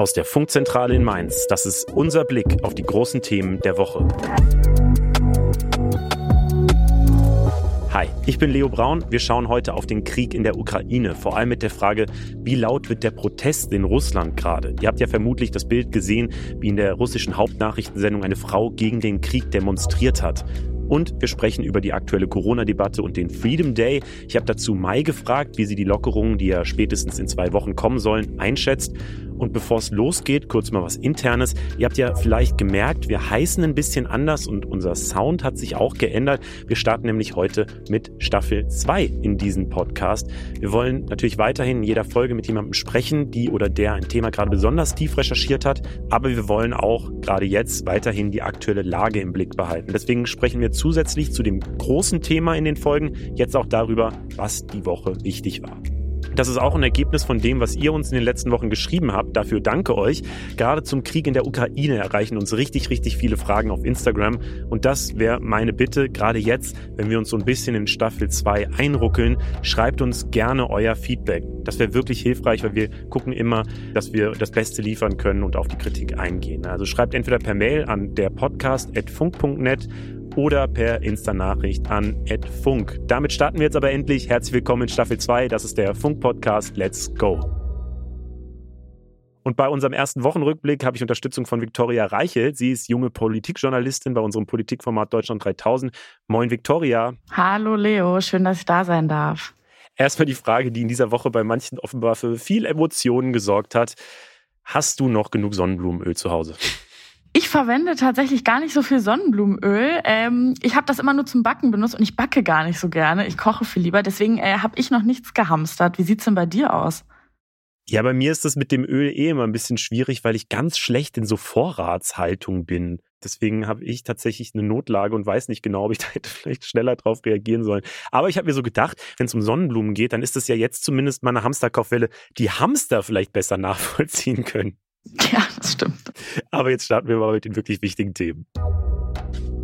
Aus der Funkzentrale in Mainz, das ist unser Blick auf die großen Themen der Woche. Hi, ich bin Leo Braun. Wir schauen heute auf den Krieg in der Ukraine, vor allem mit der Frage, wie laut wird der Protest in Russland gerade? Ihr habt ja vermutlich das Bild gesehen, wie in der russischen Hauptnachrichtensendung eine Frau gegen den Krieg demonstriert hat. Und wir sprechen über die aktuelle Corona-Debatte und den Freedom Day. Ich habe dazu Mai gefragt, wie sie die Lockerungen, die ja spätestens in zwei Wochen kommen sollen, einschätzt. Und bevor es losgeht, kurz mal was Internes. Ihr habt ja vielleicht gemerkt, wir heißen ein bisschen anders und unser Sound hat sich auch geändert. Wir starten nämlich heute mit Staffel 2 in diesem Podcast. Wir wollen natürlich weiterhin in jeder Folge mit jemandem sprechen, die oder der ein Thema gerade besonders tief recherchiert hat. Aber wir wollen auch gerade jetzt weiterhin die aktuelle Lage im Blick behalten. Deswegen sprechen wir zusätzlich zu dem großen Thema in den Folgen jetzt auch darüber, was die Woche wichtig war. Das ist auch ein Ergebnis von dem, was ihr uns in den letzten Wochen geschrieben habt. Dafür danke euch. Gerade zum Krieg in der Ukraine erreichen uns richtig, richtig viele Fragen auf Instagram. Und das wäre meine Bitte, gerade jetzt, wenn wir uns so ein bisschen in Staffel 2 einruckeln, schreibt uns gerne euer Feedback. Das wäre wirklich hilfreich, weil wir gucken immer, dass wir das Beste liefern können und auf die Kritik eingehen. Also schreibt entweder per Mail an derpodcast.funk.net oder per Insta-Nachricht an @funk. Damit starten wir jetzt aber endlich. Herzlich willkommen in Staffel 2. Das ist der Funk-Podcast. Let's go! Und bei unserem ersten Wochenrückblick habe ich Unterstützung von Viktoria Reichel. Sie ist junge Politikjournalistin bei unserem Politikformat Deutschland 3000. Moin, Viktoria. Hallo, Leo. Schön, dass ich da sein darf. Erstmal die Frage, die in dieser Woche bei manchen offenbar für viel Emotionen gesorgt hat. Hast du noch genug Sonnenblumenöl zu Hause? Ich verwende tatsächlich gar nicht so viel Sonnenblumenöl. Ähm, ich habe das immer nur zum Backen benutzt und ich backe gar nicht so gerne. Ich koche viel lieber. Deswegen äh, habe ich noch nichts gehamstert. Wie sieht's denn bei dir aus? Ja, bei mir ist das mit dem Öl eh immer ein bisschen schwierig, weil ich ganz schlecht in so Vorratshaltung bin. Deswegen habe ich tatsächlich eine Notlage und weiß nicht genau, ob ich da hätte vielleicht schneller drauf reagieren sollen. Aber ich habe mir so gedacht, wenn es um Sonnenblumen geht, dann ist das ja jetzt zumindest mal eine Hamsterkaufwelle, die Hamster vielleicht besser nachvollziehen können. Ja, das stimmt. Aber jetzt starten wir mal mit den wirklich wichtigen Themen.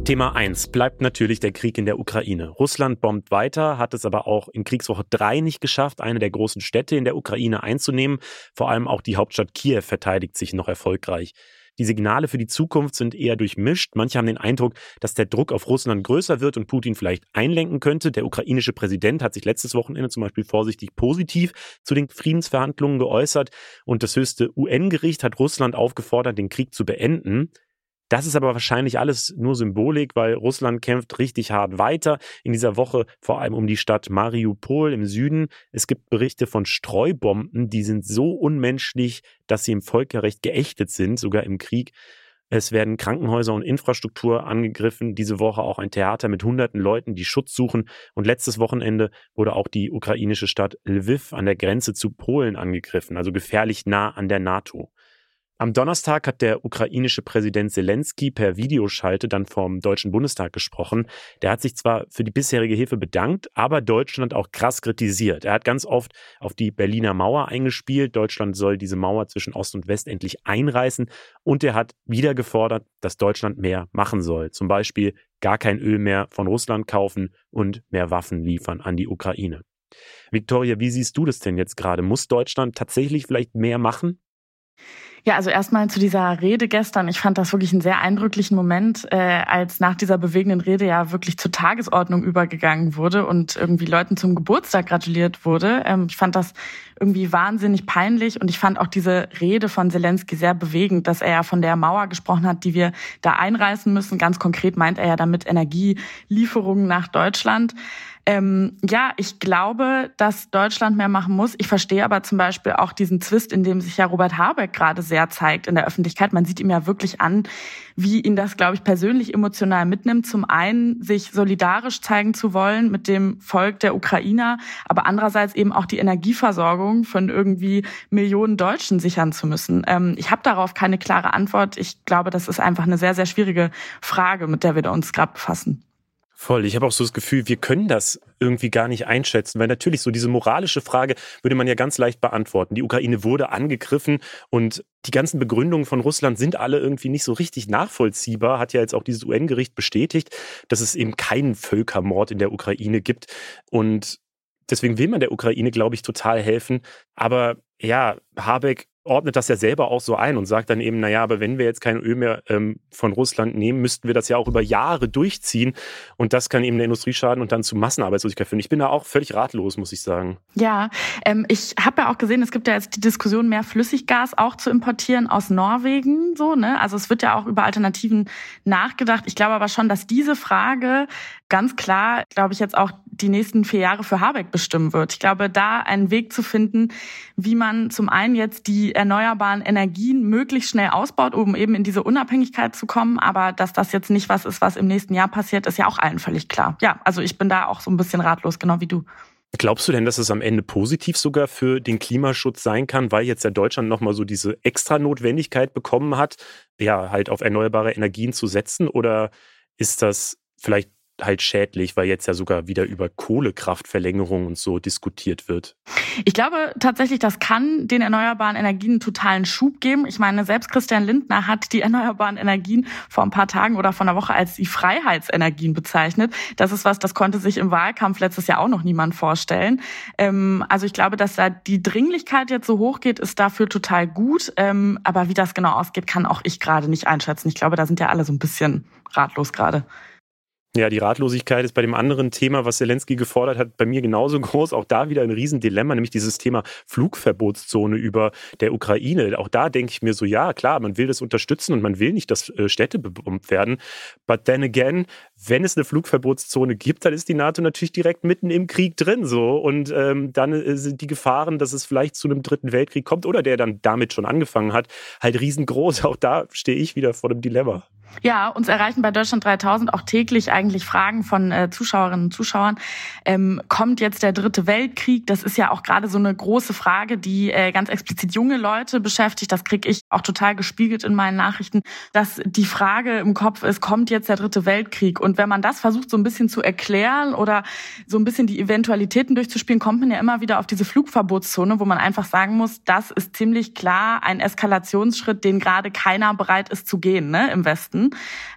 Thema 1 bleibt natürlich der Krieg in der Ukraine. Russland bombt weiter, hat es aber auch in Kriegswoche 3 nicht geschafft, eine der großen Städte in der Ukraine einzunehmen. Vor allem auch die Hauptstadt Kiew verteidigt sich noch erfolgreich. Die Signale für die Zukunft sind eher durchmischt. Manche haben den Eindruck, dass der Druck auf Russland größer wird und Putin vielleicht einlenken könnte. Der ukrainische Präsident hat sich letztes Wochenende zum Beispiel vorsichtig positiv zu den Friedensverhandlungen geäußert und das höchste UN-Gericht hat Russland aufgefordert, den Krieg zu beenden. Das ist aber wahrscheinlich alles nur Symbolik, weil Russland kämpft richtig hart weiter. In dieser Woche vor allem um die Stadt Mariupol im Süden. Es gibt Berichte von Streubomben, die sind so unmenschlich, dass sie im Völkerrecht geächtet sind, sogar im Krieg. Es werden Krankenhäuser und Infrastruktur angegriffen. Diese Woche auch ein Theater mit hunderten Leuten, die Schutz suchen. Und letztes Wochenende wurde auch die ukrainische Stadt Lviv an der Grenze zu Polen angegriffen, also gefährlich nah an der NATO. Am Donnerstag hat der ukrainische Präsident Zelensky per Videoschalte dann vom Deutschen Bundestag gesprochen. Der hat sich zwar für die bisherige Hilfe bedankt, aber Deutschland auch krass kritisiert. Er hat ganz oft auf die Berliner Mauer eingespielt. Deutschland soll diese Mauer zwischen Ost und West endlich einreißen. Und er hat wieder gefordert, dass Deutschland mehr machen soll. Zum Beispiel gar kein Öl mehr von Russland kaufen und mehr Waffen liefern an die Ukraine. Victoria, wie siehst du das denn jetzt gerade? Muss Deutschland tatsächlich vielleicht mehr machen? Ja, also erstmal zu dieser Rede gestern. Ich fand das wirklich einen sehr eindrücklichen Moment, äh, als nach dieser bewegenden Rede ja wirklich zur Tagesordnung übergegangen wurde und irgendwie Leuten zum Geburtstag gratuliert wurde. Ähm, ich fand das irgendwie wahnsinnig peinlich und ich fand auch diese Rede von Zelensky sehr bewegend, dass er ja von der Mauer gesprochen hat, die wir da einreißen müssen. Ganz konkret meint er ja damit Energielieferungen nach Deutschland. Ähm, ja, ich glaube, dass Deutschland mehr machen muss. Ich verstehe aber zum Beispiel auch diesen Zwist, in dem sich ja Robert Habeck gerade sehr zeigt in der Öffentlichkeit. Man sieht ihm ja wirklich an, wie ihn das, glaube ich, persönlich emotional mitnimmt. Zum einen, sich solidarisch zeigen zu wollen mit dem Volk der Ukrainer, aber andererseits eben auch die Energieversorgung von irgendwie Millionen Deutschen sichern zu müssen. Ähm, ich habe darauf keine klare Antwort. Ich glaube, das ist einfach eine sehr, sehr schwierige Frage, mit der wir uns gerade befassen. Voll. Ich habe auch so das Gefühl, wir können das irgendwie gar nicht einschätzen, weil natürlich so diese moralische Frage würde man ja ganz leicht beantworten. Die Ukraine wurde angegriffen und die ganzen Begründungen von Russland sind alle irgendwie nicht so richtig nachvollziehbar. Hat ja jetzt auch dieses UN-Gericht bestätigt, dass es eben keinen Völkermord in der Ukraine gibt und Deswegen will man der Ukraine, glaube ich, total helfen. Aber ja, Habeck ordnet das ja selber auch so ein und sagt dann eben, naja, aber wenn wir jetzt kein Öl mehr ähm, von Russland nehmen, müssten wir das ja auch über Jahre durchziehen. Und das kann eben der Industrie schaden und dann zu Massenarbeitslosigkeit führen. Ich bin da auch völlig ratlos, muss ich sagen. Ja, ähm, ich habe ja auch gesehen, es gibt ja jetzt die Diskussion, mehr Flüssiggas auch zu importieren aus Norwegen. So, ne? Also es wird ja auch über Alternativen nachgedacht. Ich glaube aber schon, dass diese Frage ganz klar, glaube ich, jetzt auch die nächsten vier Jahre für Habeck bestimmen wird. Ich glaube, da einen Weg zu finden, wie man zum einen jetzt die erneuerbaren Energien möglichst schnell ausbaut, um eben in diese Unabhängigkeit zu kommen. Aber dass das jetzt nicht was ist, was im nächsten Jahr passiert, ist ja auch allen völlig klar. Ja, also ich bin da auch so ein bisschen ratlos, genau wie du. Glaubst du denn, dass es am Ende positiv sogar für den Klimaschutz sein kann, weil jetzt ja Deutschland nochmal so diese extra Notwendigkeit bekommen hat, ja, halt auf erneuerbare Energien zu setzen? Oder ist das vielleicht halt schädlich, weil jetzt ja sogar wieder über Kohlekraftverlängerung und so diskutiert wird. Ich glaube tatsächlich, das kann den erneuerbaren Energien einen totalen Schub geben. Ich meine, selbst Christian Lindner hat die erneuerbaren Energien vor ein paar Tagen oder vor einer Woche als die Freiheitsenergien bezeichnet. Das ist was, das konnte sich im Wahlkampf letztes Jahr auch noch niemand vorstellen. Ähm, also ich glaube, dass da die Dringlichkeit jetzt so hoch geht, ist dafür total gut. Ähm, aber wie das genau ausgeht, kann auch ich gerade nicht einschätzen. Ich glaube, da sind ja alle so ein bisschen ratlos gerade. Ja, die Ratlosigkeit ist bei dem anderen Thema, was Zelensky gefordert hat, bei mir genauso groß. Auch da wieder ein Riesendilemma, nämlich dieses Thema Flugverbotszone über der Ukraine. Auch da denke ich mir so, ja, klar, man will das unterstützen und man will nicht, dass äh, Städte bebombt werden. But then again, wenn es eine Flugverbotszone gibt, dann ist die NATO natürlich direkt mitten im Krieg drin so. Und ähm, dann äh, sind die Gefahren, dass es vielleicht zu einem dritten Weltkrieg kommt oder der dann damit schon angefangen hat, halt riesengroß. Auch da stehe ich wieder vor dem Dilemma. Ja, uns erreichen bei Deutschland 3000 auch täglich eigentlich Fragen von äh, Zuschauerinnen und Zuschauern. Ähm, kommt jetzt der dritte Weltkrieg? Das ist ja auch gerade so eine große Frage, die äh, ganz explizit junge Leute beschäftigt. Das kriege ich auch total gespiegelt in meinen Nachrichten, dass die Frage im Kopf ist, kommt jetzt der dritte Weltkrieg? Und wenn man das versucht so ein bisschen zu erklären oder so ein bisschen die Eventualitäten durchzuspielen, kommt man ja immer wieder auf diese Flugverbotszone, wo man einfach sagen muss, das ist ziemlich klar ein Eskalationsschritt, den gerade keiner bereit ist zu gehen ne, im Westen.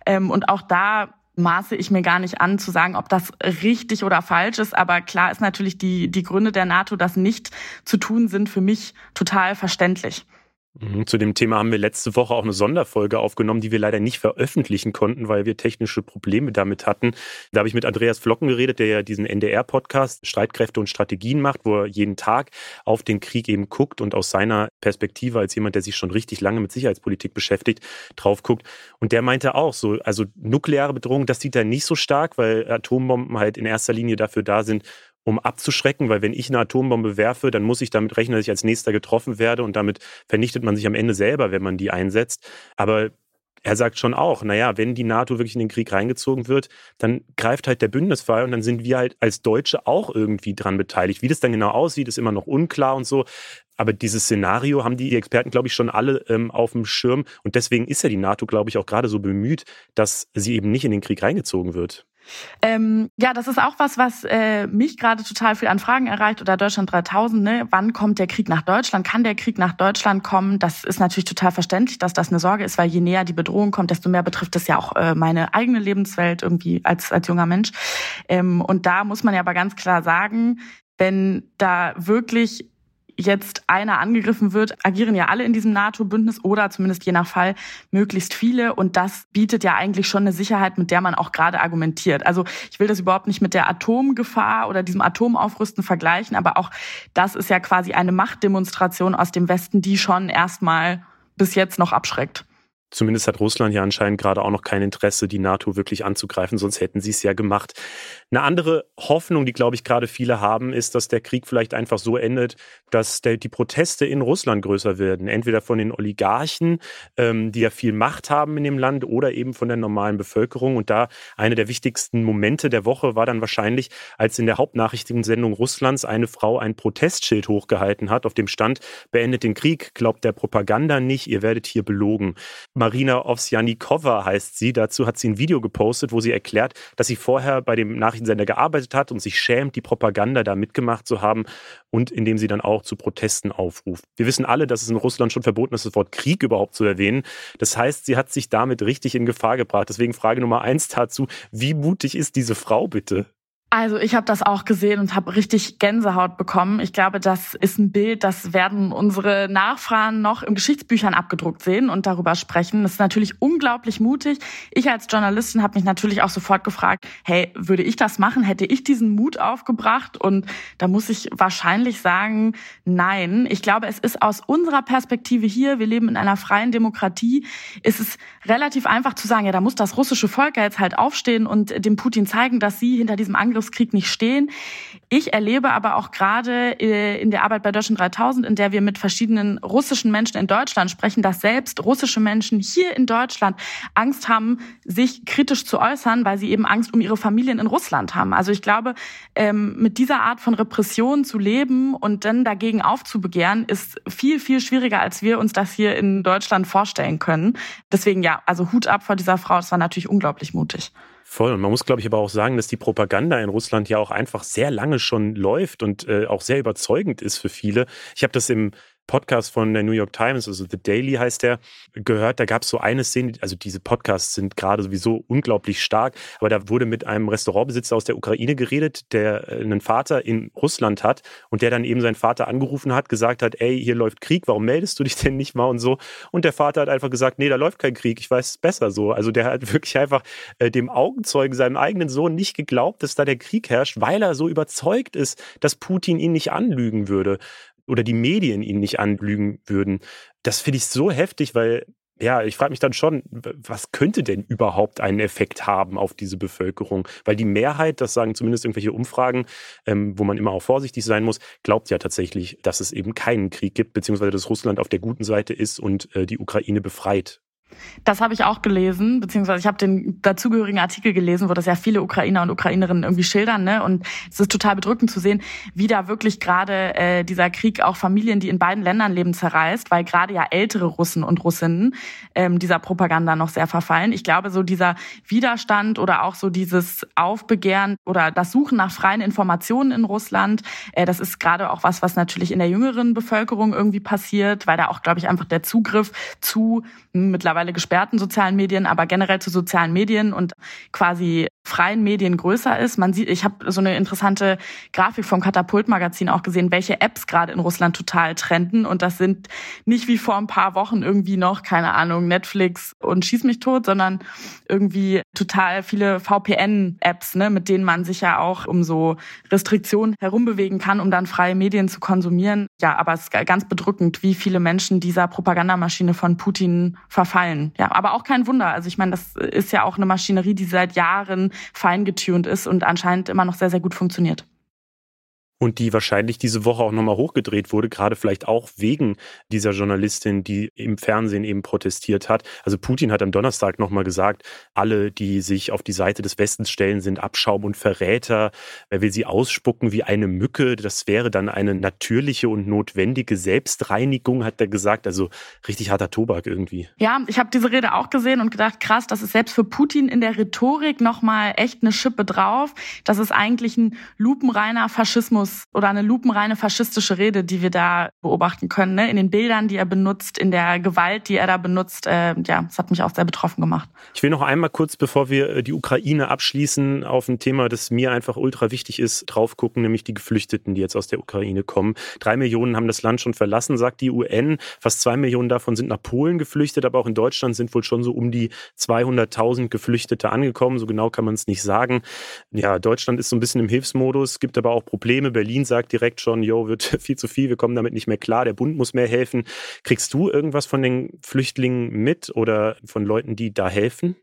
Ähm, und auch da maße ich mir gar nicht an zu sagen, ob das richtig oder falsch ist. Aber klar ist natürlich die, die Gründe der NATO, das nicht zu tun, sind für mich total verständlich. Mhm, zu dem Thema haben wir letzte Woche auch eine Sonderfolge aufgenommen, die wir leider nicht veröffentlichen konnten, weil wir technische Probleme damit hatten. Da habe ich mit Andreas Flocken geredet, der ja diesen NDR-Podcast Streitkräfte und Strategien macht, wo er jeden Tag auf den Krieg eben guckt und aus seiner Perspektive als jemand, der sich schon richtig lange mit Sicherheitspolitik beschäftigt, drauf guckt. Und der meinte auch so, also nukleare Bedrohung, das sieht er nicht so stark, weil Atombomben halt in erster Linie dafür da sind, um abzuschrecken, weil wenn ich eine Atombombe werfe, dann muss ich damit rechnen, dass ich als nächster getroffen werde und damit vernichtet man sich am Ende selber, wenn man die einsetzt. Aber er sagt schon auch, naja, wenn die NATO wirklich in den Krieg reingezogen wird, dann greift halt der Bündnisfall und dann sind wir halt als Deutsche auch irgendwie dran beteiligt. Wie das dann genau aussieht, ist immer noch unklar und so. Aber dieses Szenario haben die Experten, glaube ich, schon alle ähm, auf dem Schirm. Und deswegen ist ja die NATO, glaube ich, auch gerade so bemüht, dass sie eben nicht in den Krieg reingezogen wird. Ähm, ja, das ist auch was, was äh, mich gerade total viel an Fragen erreicht oder Deutschland 3000. Ne? Wann kommt der Krieg nach Deutschland? Kann der Krieg nach Deutschland kommen? Das ist natürlich total verständlich, dass das eine Sorge ist, weil je näher die Bedrohung kommt, desto mehr betrifft es ja auch äh, meine eigene Lebenswelt irgendwie als als junger Mensch. Ähm, und da muss man ja aber ganz klar sagen, wenn da wirklich jetzt einer angegriffen wird, agieren ja alle in diesem NATO-Bündnis oder zumindest je nach Fall möglichst viele. Und das bietet ja eigentlich schon eine Sicherheit, mit der man auch gerade argumentiert. Also ich will das überhaupt nicht mit der Atomgefahr oder diesem Atomaufrüsten vergleichen, aber auch das ist ja quasi eine Machtdemonstration aus dem Westen, die schon erstmal bis jetzt noch abschreckt. Zumindest hat Russland ja anscheinend gerade auch noch kein Interesse, die NATO wirklich anzugreifen, sonst hätten sie es ja gemacht. Eine andere Hoffnung, die, glaube ich, gerade viele haben, ist, dass der Krieg vielleicht einfach so endet, dass der, die Proteste in Russland größer werden. Entweder von den Oligarchen, ähm, die ja viel Macht haben in dem Land, oder eben von der normalen Bevölkerung. Und da eine der wichtigsten Momente der Woche war dann wahrscheinlich, als in der Hauptnachrichtensendung Russlands eine Frau ein Protestschild hochgehalten hat, auf dem stand, beendet den Krieg, glaubt der Propaganda nicht, ihr werdet hier belogen. Marina Ovsjanikova heißt sie. Dazu hat sie ein Video gepostet, wo sie erklärt, dass sie vorher bei dem Nachrichtensender gearbeitet hat und sich schämt, die Propaganda da mitgemacht zu haben und indem sie dann auch zu Protesten aufruft. Wir wissen alle, dass es in Russland schon verboten ist, das Wort Krieg überhaupt zu erwähnen. Das heißt, sie hat sich damit richtig in Gefahr gebracht. Deswegen Frage Nummer eins dazu, wie mutig ist diese Frau bitte? Also ich habe das auch gesehen und habe richtig Gänsehaut bekommen. Ich glaube, das ist ein Bild, das werden unsere Nachfahren noch in Geschichtsbüchern abgedruckt sehen und darüber sprechen. Das ist natürlich unglaublich mutig. Ich als Journalistin habe mich natürlich auch sofort gefragt, hey, würde ich das machen? Hätte ich diesen Mut aufgebracht? Und da muss ich wahrscheinlich sagen, nein. Ich glaube, es ist aus unserer Perspektive hier, wir leben in einer freien Demokratie, ist es relativ einfach zu sagen, ja, da muss das russische Volk jetzt halt aufstehen und dem Putin zeigen, dass sie hinter diesem Angriff Angriffskrieg nicht stehen. Ich erlebe aber auch gerade äh, in der Arbeit bei Deutschland 3000, in der wir mit verschiedenen russischen Menschen in Deutschland sprechen, dass selbst russische Menschen hier in Deutschland Angst haben, sich kritisch zu äußern, weil sie eben Angst um ihre Familien in Russland haben. Also ich glaube, ähm, mit dieser Art von Repression zu leben und dann dagegen aufzubegehren, ist viel, viel schwieriger, als wir uns das hier in Deutschland vorstellen können. Deswegen ja, also Hut ab vor dieser Frau. Das war natürlich unglaublich mutig. Voll. Und man muss, glaube ich, aber auch sagen, dass die Propaganda in Russland ja auch einfach sehr lange schon läuft und äh, auch sehr überzeugend ist für viele. Ich habe das im Podcast von der New York Times, also The Daily heißt der, gehört. Da gab es so eine Szene, also diese Podcasts sind gerade sowieso unglaublich stark, aber da wurde mit einem Restaurantbesitzer aus der Ukraine geredet, der äh, einen Vater in Russland hat und der dann eben seinen Vater angerufen hat, gesagt hat, ey, hier läuft Krieg, warum meldest du dich denn nicht mal und so? Und der Vater hat einfach gesagt, nee, da läuft kein Krieg, ich weiß es besser so. Also der hat wirklich einfach äh, dem Augenzeugen, seinem eigenen Sohn nicht geglaubt, dass da der Krieg herrscht, weil er so überzeugt ist, dass Putin ihn nicht anlügen würde oder die Medien ihn nicht anlügen würden. Das finde ich so heftig, weil ja, ich frage mich dann schon, was könnte denn überhaupt einen Effekt haben auf diese Bevölkerung? Weil die Mehrheit, das sagen zumindest irgendwelche Umfragen, ähm, wo man immer auch vorsichtig sein muss, glaubt ja tatsächlich, dass es eben keinen Krieg gibt, beziehungsweise dass Russland auf der guten Seite ist und äh, die Ukraine befreit. Das habe ich auch gelesen, beziehungsweise ich habe den dazugehörigen Artikel gelesen, wo das ja viele Ukrainer und Ukrainerinnen irgendwie schildern. Ne? Und es ist total bedrückend zu sehen, wie da wirklich gerade äh, dieser Krieg auch Familien, die in beiden Ländern leben, zerreißt, weil gerade ja ältere Russen und Russinnen ähm, dieser Propaganda noch sehr verfallen. Ich glaube, so dieser Widerstand oder auch so dieses Aufbegehren oder das Suchen nach freien Informationen in Russland, äh, das ist gerade auch was, was natürlich in der jüngeren Bevölkerung irgendwie passiert, weil da auch, glaube ich, einfach der Zugriff zu mittlerweile mittlerweile gesperrten sozialen Medien, aber generell zu sozialen Medien und quasi freien Medien größer ist. Man sieht, ich habe so eine interessante Grafik vom Katapult-Magazin auch gesehen, welche Apps gerade in Russland total trenden. Und das sind nicht wie vor ein paar Wochen irgendwie noch, keine Ahnung, Netflix und Schieß mich tot, sondern irgendwie total viele VPN-Apps, ne, mit denen man sich ja auch um so Restriktionen herumbewegen kann, um dann freie Medien zu konsumieren. Ja, aber es ist ganz bedrückend, wie viele Menschen dieser Propagandamaschine von Putin verfallen. Ja, aber auch kein Wunder. Also ich meine, das ist ja auch eine Maschinerie, die seit Jahren feingetuned ist und anscheinend immer noch sehr, sehr gut funktioniert und die wahrscheinlich diese Woche auch nochmal hochgedreht wurde, gerade vielleicht auch wegen dieser Journalistin, die im Fernsehen eben protestiert hat. Also Putin hat am Donnerstag nochmal gesagt, alle, die sich auf die Seite des Westens stellen, sind Abschaum und Verräter. Er will sie ausspucken wie eine Mücke. Das wäre dann eine natürliche und notwendige Selbstreinigung, hat er gesagt. Also richtig harter Tobak irgendwie. Ja, ich habe diese Rede auch gesehen und gedacht, krass, das ist selbst für Putin in der Rhetorik nochmal echt eine Schippe drauf. Das ist eigentlich ein lupenreiner Faschismus Faschismus oder eine lupenreine faschistische Rede, die wir da beobachten können. Ne? In den Bildern, die er benutzt, in der Gewalt, die er da benutzt. Äh, ja, das hat mich auch sehr betroffen gemacht. Ich will noch einmal kurz, bevor wir äh, die Ukraine abschließen, auf ein Thema, das mir einfach ultra wichtig ist, drauf gucken, nämlich die Geflüchteten, die jetzt aus der Ukraine kommen. Drei Millionen haben das Land schon verlassen, sagt die UN. Fast zwei Millionen davon sind nach Polen geflüchtet, aber auch in Deutschland sind wohl schon so um die 200.000 Geflüchtete angekommen. So genau kann man es nicht sagen. Ja, Deutschland ist so ein bisschen im Hilfsmodus, gibt aber auch Probleme. Berlin sagt direkt schon, jo, wird viel zu viel, wir kommen damit nicht mehr klar, der Bund muss mehr helfen. Kriegst du irgendwas von den Flüchtlingen mit oder von Leuten, die da helfen?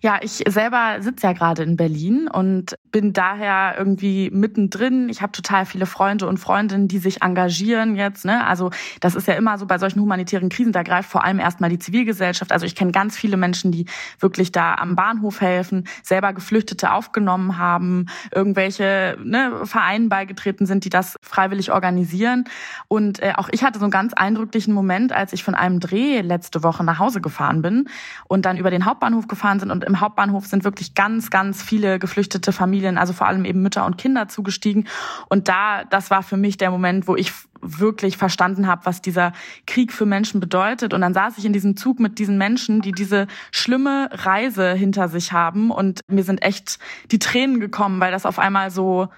Ja, ich selber sitze ja gerade in Berlin und bin daher irgendwie mittendrin. Ich habe total viele Freunde und Freundinnen, die sich engagieren jetzt. Ne? Also das ist ja immer so bei solchen humanitären Krisen, da greift vor allem erstmal die Zivilgesellschaft. Also ich kenne ganz viele Menschen, die wirklich da am Bahnhof helfen, selber Geflüchtete aufgenommen haben, irgendwelche ne, Vereinen beigetreten sind, die das freiwillig organisieren. Und äh, auch ich hatte so einen ganz eindrücklichen Moment, als ich von einem Dreh letzte Woche nach Hause gefahren bin und dann über den Hauptbahnhof gefahren sind. Und im Hauptbahnhof sind wirklich ganz, ganz viele geflüchtete Familien, also vor allem eben Mütter und Kinder zugestiegen. Und da, das war für mich der Moment, wo ich wirklich verstanden habe, was dieser Krieg für Menschen bedeutet. Und dann saß ich in diesem Zug mit diesen Menschen, die diese schlimme Reise hinter sich haben. Und mir sind echt die Tränen gekommen, weil das auf einmal so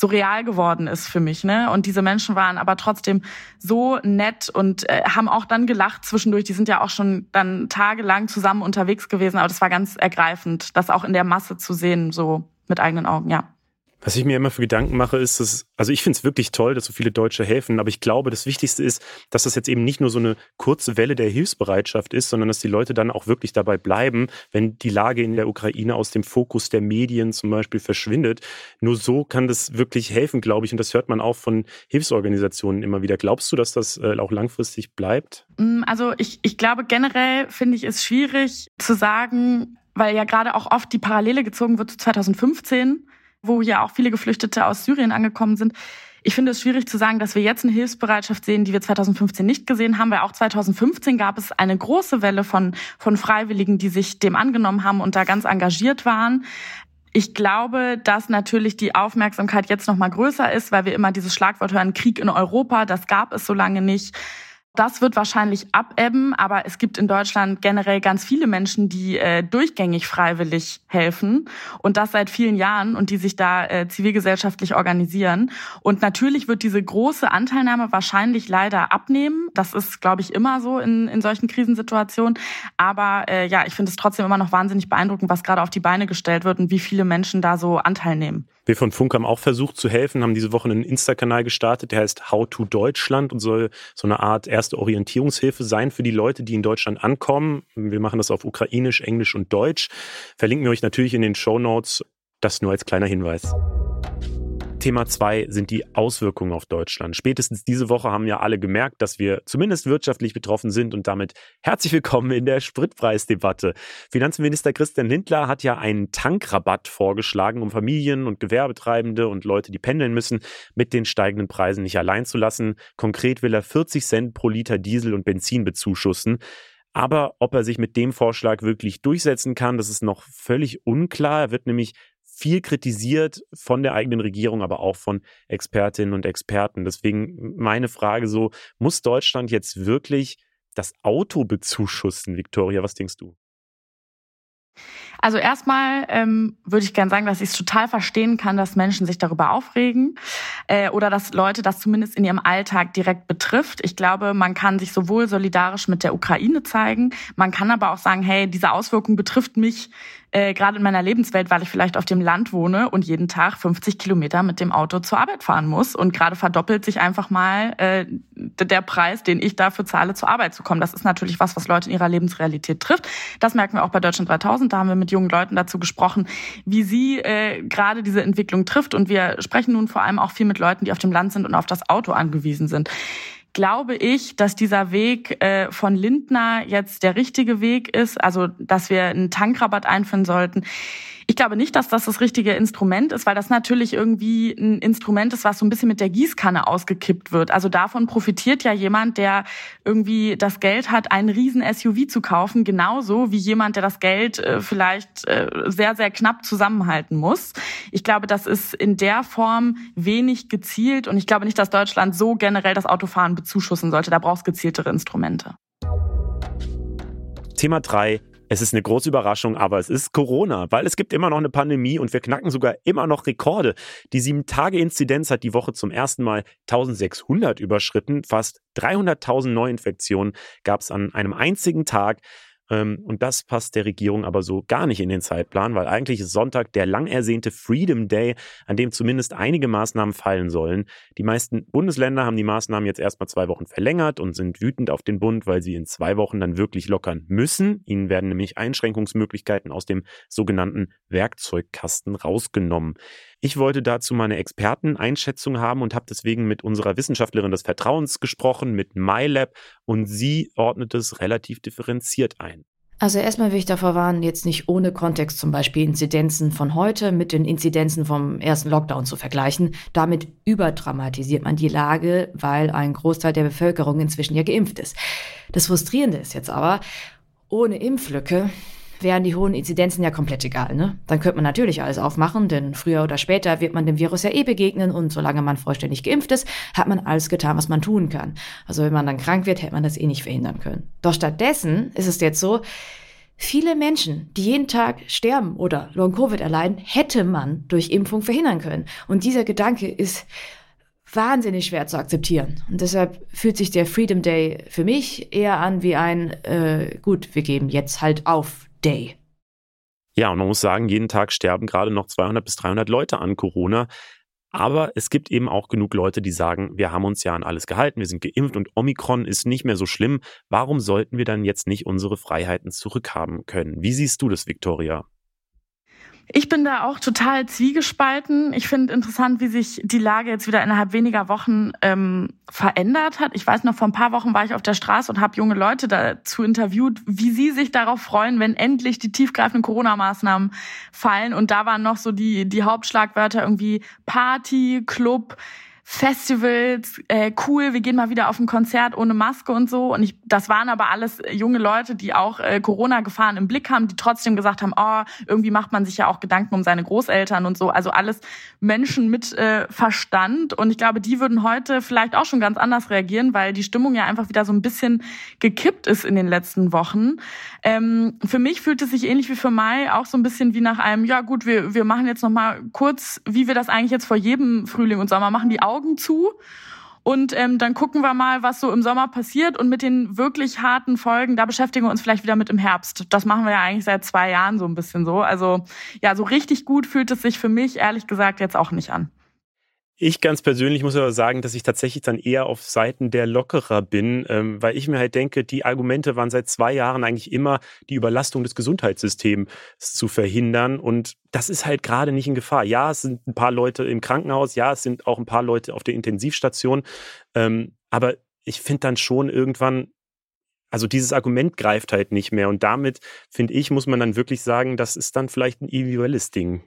so real geworden ist für mich, ne? Und diese Menschen waren aber trotzdem so nett und äh, haben auch dann gelacht zwischendurch. Die sind ja auch schon dann tagelang zusammen unterwegs gewesen, aber das war ganz ergreifend, das auch in der Masse zu sehen, so mit eigenen Augen, ja. Was ich mir immer für Gedanken mache, ist, dass, also ich finde es wirklich toll, dass so viele Deutsche helfen, aber ich glaube, das Wichtigste ist, dass das jetzt eben nicht nur so eine kurze Welle der Hilfsbereitschaft ist, sondern dass die Leute dann auch wirklich dabei bleiben, wenn die Lage in der Ukraine aus dem Fokus der Medien zum Beispiel verschwindet. Nur so kann das wirklich helfen, glaube ich, und das hört man auch von Hilfsorganisationen immer wieder. Glaubst du, dass das äh, auch langfristig bleibt? Mm, also ich, ich glaube generell finde ich es schwierig zu sagen, weil ja gerade auch oft die Parallele gezogen wird zu 2015 wo ja auch viele Geflüchtete aus Syrien angekommen sind. Ich finde es schwierig zu sagen, dass wir jetzt eine Hilfsbereitschaft sehen, die wir 2015 nicht gesehen haben, weil auch 2015 gab es eine große Welle von, von Freiwilligen, die sich dem angenommen haben und da ganz engagiert waren. Ich glaube, dass natürlich die Aufmerksamkeit jetzt noch mal größer ist, weil wir immer dieses Schlagwort hören, Krieg in Europa, das gab es so lange nicht. Das wird wahrscheinlich abebben, aber es gibt in Deutschland generell ganz viele Menschen, die äh, durchgängig freiwillig helfen und das seit vielen Jahren und die sich da äh, zivilgesellschaftlich organisieren. Und natürlich wird diese große Anteilnahme wahrscheinlich leider abnehmen. Das ist, glaube ich, immer so in, in solchen Krisensituationen. Aber äh, ja, ich finde es trotzdem immer noch wahnsinnig beeindruckend, was gerade auf die Beine gestellt wird und wie viele Menschen da so Anteil nehmen. Wir von Funk haben auch versucht zu helfen, haben diese Woche einen Insta-Kanal gestartet, der heißt How to Deutschland und soll so eine Art erste Orientierungshilfe sein für die Leute, die in Deutschland ankommen. Wir machen das auf Ukrainisch, Englisch und Deutsch. Verlinken wir euch natürlich in den Show Notes. Das nur als kleiner Hinweis. Thema zwei sind die Auswirkungen auf Deutschland. Spätestens diese Woche haben ja alle gemerkt, dass wir zumindest wirtschaftlich betroffen sind und damit herzlich willkommen in der Spritpreisdebatte. Finanzminister Christian Lindler hat ja einen Tankrabatt vorgeschlagen, um Familien und Gewerbetreibende und Leute, die pendeln müssen, mit den steigenden Preisen nicht allein zu lassen. Konkret will er 40 Cent pro Liter Diesel und Benzin bezuschussen. Aber ob er sich mit dem Vorschlag wirklich durchsetzen kann, das ist noch völlig unklar. Er wird nämlich viel kritisiert von der eigenen Regierung, aber auch von Expertinnen und Experten. Deswegen meine Frage so, muss Deutschland jetzt wirklich das Auto bezuschussen, Victoria? Was denkst du? Also erstmal ähm, würde ich gerne sagen, dass ich es total verstehen kann, dass Menschen sich darüber aufregen äh, oder dass Leute das zumindest in ihrem Alltag direkt betrifft. Ich glaube, man kann sich sowohl solidarisch mit der Ukraine zeigen, man kann aber auch sagen, hey, diese Auswirkung betrifft mich äh, gerade in meiner Lebenswelt, weil ich vielleicht auf dem Land wohne und jeden Tag 50 Kilometer mit dem Auto zur Arbeit fahren muss. Und gerade verdoppelt sich einfach mal äh, der Preis, den ich dafür zahle, zur Arbeit zu kommen. Das ist natürlich was, was Leute in ihrer Lebensrealität trifft. Das merken wir auch bei Deutschland 3000. Da haben wir mit jungen Leuten dazu gesprochen, wie sie äh, gerade diese Entwicklung trifft. Und wir sprechen nun vor allem auch viel mit Leuten, die auf dem Land sind und auf das Auto angewiesen sind glaube ich, dass dieser Weg äh, von Lindner jetzt der richtige Weg ist, also dass wir einen Tankrabatt einführen sollten. Ich glaube nicht, dass das das richtige Instrument ist, weil das natürlich irgendwie ein Instrument ist, was so ein bisschen mit der Gießkanne ausgekippt wird. Also davon profitiert ja jemand, der irgendwie das Geld hat, einen riesen SUV zu kaufen, genauso wie jemand, der das Geld äh, vielleicht äh, sehr, sehr knapp zusammenhalten muss. Ich glaube, das ist in der Form wenig gezielt und ich glaube nicht, dass Deutschland so generell das Autofahren bezuschussen sollte. Da braucht es gezieltere Instrumente. Thema drei es ist eine große Überraschung, aber es ist Corona, weil es gibt immer noch eine Pandemie und wir knacken sogar immer noch Rekorde. Die 7-Tage-Inzidenz hat die Woche zum ersten Mal 1600 überschritten. Fast 300.000 Neuinfektionen gab es an einem einzigen Tag. Ähm, und das passt der Regierung aber so gar nicht in den Zeitplan, weil eigentlich ist Sonntag der lang ersehnte Freedom Day, an dem zumindest einige Maßnahmen fallen sollen. Die meisten Bundesländer haben die Maßnahmen jetzt erstmal zwei Wochen verlängert und sind wütend auf den Bund, weil sie in zwei Wochen dann wirklich lockern müssen. Ihnen werden nämlich Einschränkungsmöglichkeiten aus dem sogenannten Werkzeugkasten rausgenommen. Ich wollte dazu meine Experteneinschätzung haben und habe deswegen mit unserer Wissenschaftlerin des Vertrauens gesprochen, mit MyLab, und sie ordnet es relativ differenziert ein. Also erstmal will ich davor warnen, jetzt nicht ohne Kontext zum Beispiel Inzidenzen von heute mit den Inzidenzen vom ersten Lockdown zu vergleichen. Damit überdramatisiert man die Lage, weil ein Großteil der Bevölkerung inzwischen ja geimpft ist. Das Frustrierende ist jetzt aber, ohne Impflücke wären die hohen Inzidenzen ja komplett egal. Ne? Dann könnte man natürlich alles aufmachen, denn früher oder später wird man dem Virus ja eh begegnen und solange man vollständig geimpft ist, hat man alles getan, was man tun kann. Also wenn man dann krank wird, hätte man das eh nicht verhindern können. Doch stattdessen ist es jetzt so, Viele Menschen, die jeden Tag sterben oder Long-Covid erleiden, hätte man durch Impfung verhindern können. Und dieser Gedanke ist wahnsinnig schwer zu akzeptieren. Und deshalb fühlt sich der Freedom Day für mich eher an wie ein, äh, gut, wir geben jetzt halt auf Day. Ja, und man muss sagen, jeden Tag sterben gerade noch 200 bis 300 Leute an Corona. Aber es gibt eben auch genug Leute, die sagen, wir haben uns ja an alles gehalten, wir sind geimpft und Omikron ist nicht mehr so schlimm. Warum sollten wir dann jetzt nicht unsere Freiheiten zurückhaben können? Wie siehst du das, Victoria? Ich bin da auch total zwiegespalten. Ich finde interessant, wie sich die Lage jetzt wieder innerhalb weniger Wochen ähm, verändert hat. Ich weiß noch, vor ein paar Wochen war ich auf der Straße und habe junge Leute dazu interviewt, wie sie sich darauf freuen, wenn endlich die tiefgreifenden Corona-Maßnahmen fallen. Und da waren noch so die, die Hauptschlagwörter irgendwie Party, Club, Festivals, äh, cool, wir gehen mal wieder auf ein Konzert ohne Maske und so. Und ich, das waren aber alles junge Leute, die auch äh, Corona-Gefahren im Blick haben, die trotzdem gesagt haben, oh, irgendwie macht man sich ja auch Gedanken um seine Großeltern und so. Also alles Menschen mit äh, Verstand. Und ich glaube, die würden heute vielleicht auch schon ganz anders reagieren, weil die Stimmung ja einfach wieder so ein bisschen gekippt ist in den letzten Wochen. Ähm, für mich fühlt es sich ähnlich wie für Mai auch so ein bisschen wie nach einem, ja gut, wir, wir machen jetzt noch mal kurz, wie wir das eigentlich jetzt vor jedem Frühling und Sommer machen, die Augen Augen zu. Und ähm, dann gucken wir mal, was so im Sommer passiert. Und mit den wirklich harten Folgen, da beschäftigen wir uns vielleicht wieder mit im Herbst. Das machen wir ja eigentlich seit zwei Jahren so ein bisschen so. Also ja, so richtig gut fühlt es sich für mich ehrlich gesagt jetzt auch nicht an. Ich ganz persönlich muss aber sagen, dass ich tatsächlich dann eher auf Seiten der Lockerer bin, ähm, weil ich mir halt denke, die Argumente waren seit zwei Jahren eigentlich immer, die Überlastung des Gesundheitssystems zu verhindern. Und das ist halt gerade nicht in Gefahr. Ja, es sind ein paar Leute im Krankenhaus, ja, es sind auch ein paar Leute auf der Intensivstation. Ähm, aber ich finde dann schon irgendwann, also dieses Argument greift halt nicht mehr. Und damit, finde ich, muss man dann wirklich sagen, das ist dann vielleicht ein individuelles Ding.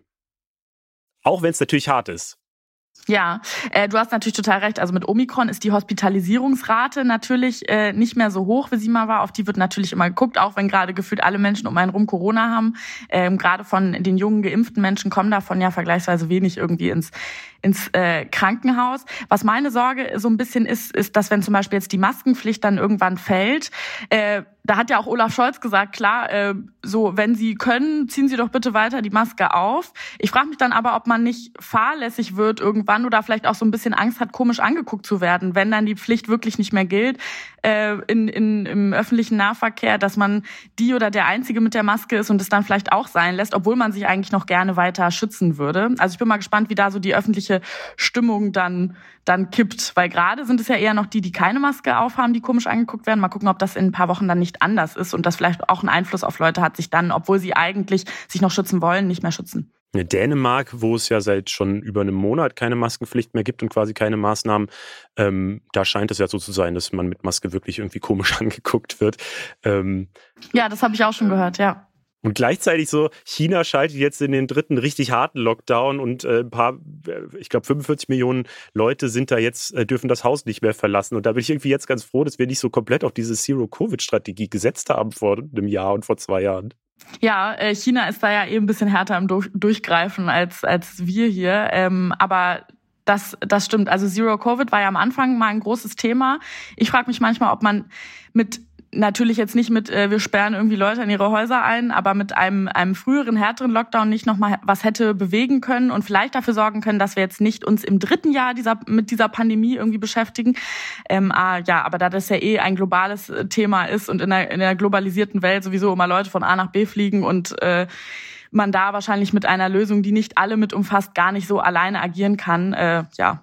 Auch wenn es natürlich hart ist. Ja, äh, du hast natürlich total recht. Also mit Omikron ist die Hospitalisierungsrate natürlich äh, nicht mehr so hoch, wie sie mal war. Auf die wird natürlich immer geguckt, auch wenn gerade gefühlt alle Menschen um einen rum Corona haben. Ähm, gerade von den jungen geimpften Menschen kommen davon ja vergleichsweise wenig irgendwie ins ins äh, Krankenhaus. Was meine Sorge so ein bisschen ist, ist, dass wenn zum Beispiel jetzt die Maskenpflicht dann irgendwann fällt, äh, da hat ja auch Olaf Scholz gesagt, klar, äh, so wenn Sie können, ziehen Sie doch bitte weiter die Maske auf. Ich frage mich dann aber, ob man nicht fahrlässig wird irgendwann oder vielleicht auch so ein bisschen Angst hat, komisch angeguckt zu werden, wenn dann die Pflicht wirklich nicht mehr gilt äh, in, in, im öffentlichen Nahverkehr, dass man die oder der Einzige mit der Maske ist und es dann vielleicht auch sein lässt, obwohl man sich eigentlich noch gerne weiter schützen würde. Also ich bin mal gespannt, wie da so die öffentliche Stimmung dann, dann kippt. Weil gerade sind es ja eher noch die, die keine Maske aufhaben, die komisch angeguckt werden. Mal gucken, ob das in ein paar Wochen dann nicht anders ist und das vielleicht auch einen Einfluss auf Leute hat, sich dann, obwohl sie eigentlich sich noch schützen wollen, nicht mehr schützen. In Dänemark, wo es ja seit schon über einem Monat keine Maskenpflicht mehr gibt und quasi keine Maßnahmen, ähm, da scheint es ja so zu sein, dass man mit Maske wirklich irgendwie komisch angeguckt wird. Ähm, ja, das habe ich auch schon gehört, ja. Und gleichzeitig so, China schaltet jetzt in den dritten richtig harten Lockdown und äh, ein paar, äh, ich glaube 45 Millionen Leute sind da jetzt, äh, dürfen das Haus nicht mehr verlassen. Und da bin ich irgendwie jetzt ganz froh, dass wir nicht so komplett auf diese Zero-Covid-Strategie gesetzt haben vor einem Jahr und vor zwei Jahren. Ja, äh, China ist da ja eben ein bisschen härter im Durch Durchgreifen als, als wir hier. Ähm, aber das, das stimmt. Also Zero Covid war ja am Anfang mal ein großes Thema. Ich frage mich manchmal, ob man mit natürlich jetzt nicht mit, äh, wir sperren irgendwie Leute in ihre Häuser ein, aber mit einem, einem früheren, härteren Lockdown nicht nochmal was hätte bewegen können und vielleicht dafür sorgen können, dass wir jetzt nicht uns im dritten Jahr dieser, mit dieser Pandemie irgendwie beschäftigen. Ähm, ah, ja, aber da das ja eh ein globales äh, Thema ist und in der, in der globalisierten Welt sowieso immer Leute von A nach B fliegen und äh, man da wahrscheinlich mit einer Lösung, die nicht alle mit umfasst, gar nicht so alleine agieren kann, äh, ja.